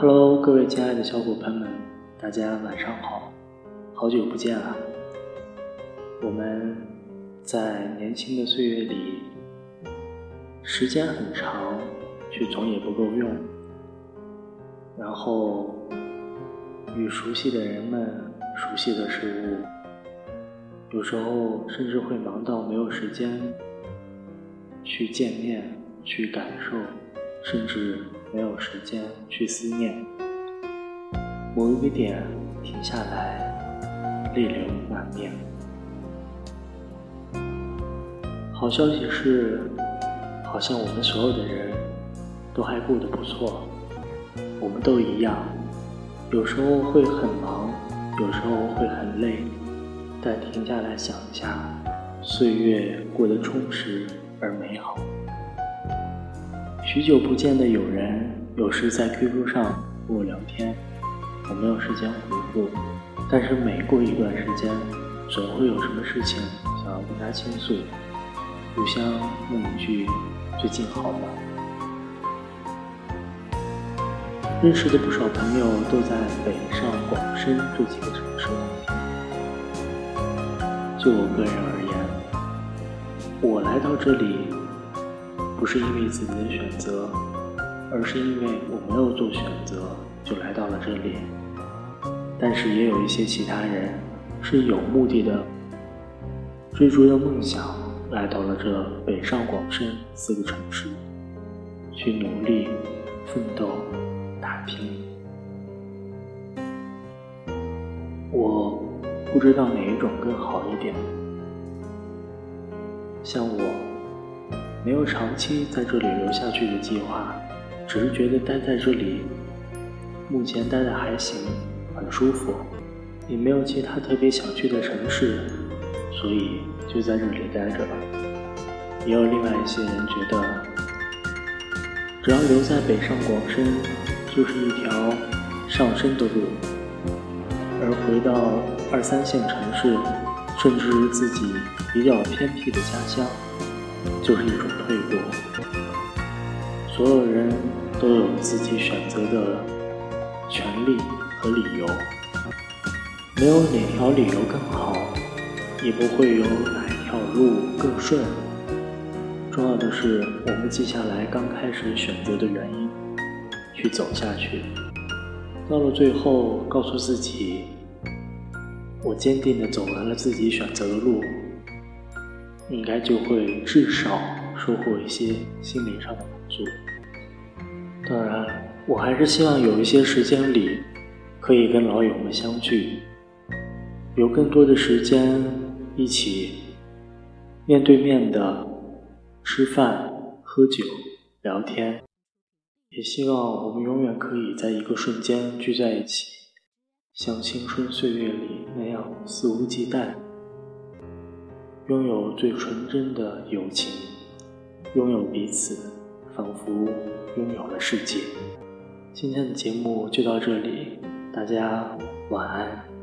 Hello，各位亲爱的小伙伴们，大家晚上好，好久不见了。我们在年轻的岁月里，时间很长，却总也不够用。然后，与熟悉的人们、熟悉的事物，有时候甚至会忙到没有时间去见面、去感受，甚至没有时间去思念。某一个点停下来，泪流满面。好消息是，好像我们所有的人都还过得不错。我们都一样，有时候会很忙，有时候会很累，但停下来想一下，岁月过得充实而美好。许久不见的友人，有时在 QQ 上和我聊天，我没有时间回复，但是每过一段时间，总会有什么事情想要跟他倾诉，互相问一句：“最近好吗？”认识的不少朋友都在北上广深这几个城市就我个人而言，我来到这里不是因为自己的选择，而是因为我没有做选择就来到了这里。但是也有一些其他人是有目的的，追逐着梦想来到了这北上广深四个城市，去努力奋斗。打拼，我不知道哪一种更好一点。像我，没有长期在这里留下去的计划，只是觉得待在这里，目前待的还行，很舒服，也没有其他特别想去的城市，所以就在这里待着吧。也有另外一些人觉得，只要留在北上广深。就是一条上升的路，而回到二三线城市，甚至于自己比较偏僻的家乡，就是一种退步。所有人都有自己选择的权利和理由，没有哪条理由更好，也不会有哪条路更顺。重要的是，我们记下来刚开始选择的原因。去走下去，到了最后，告诉自己，我坚定的走完了自己选择的路，应该就会至少收获一些心灵上的满足。当然，我还是希望有一些时间里，可以跟老友们相聚，有更多的时间一起面对面的吃饭、喝酒、聊天。也希望我们永远可以在一个瞬间聚在一起，像青春岁月里那样肆无忌惮，拥有最纯真的友情，拥有彼此，仿佛拥有了世界。今天的节目就到这里，大家晚安。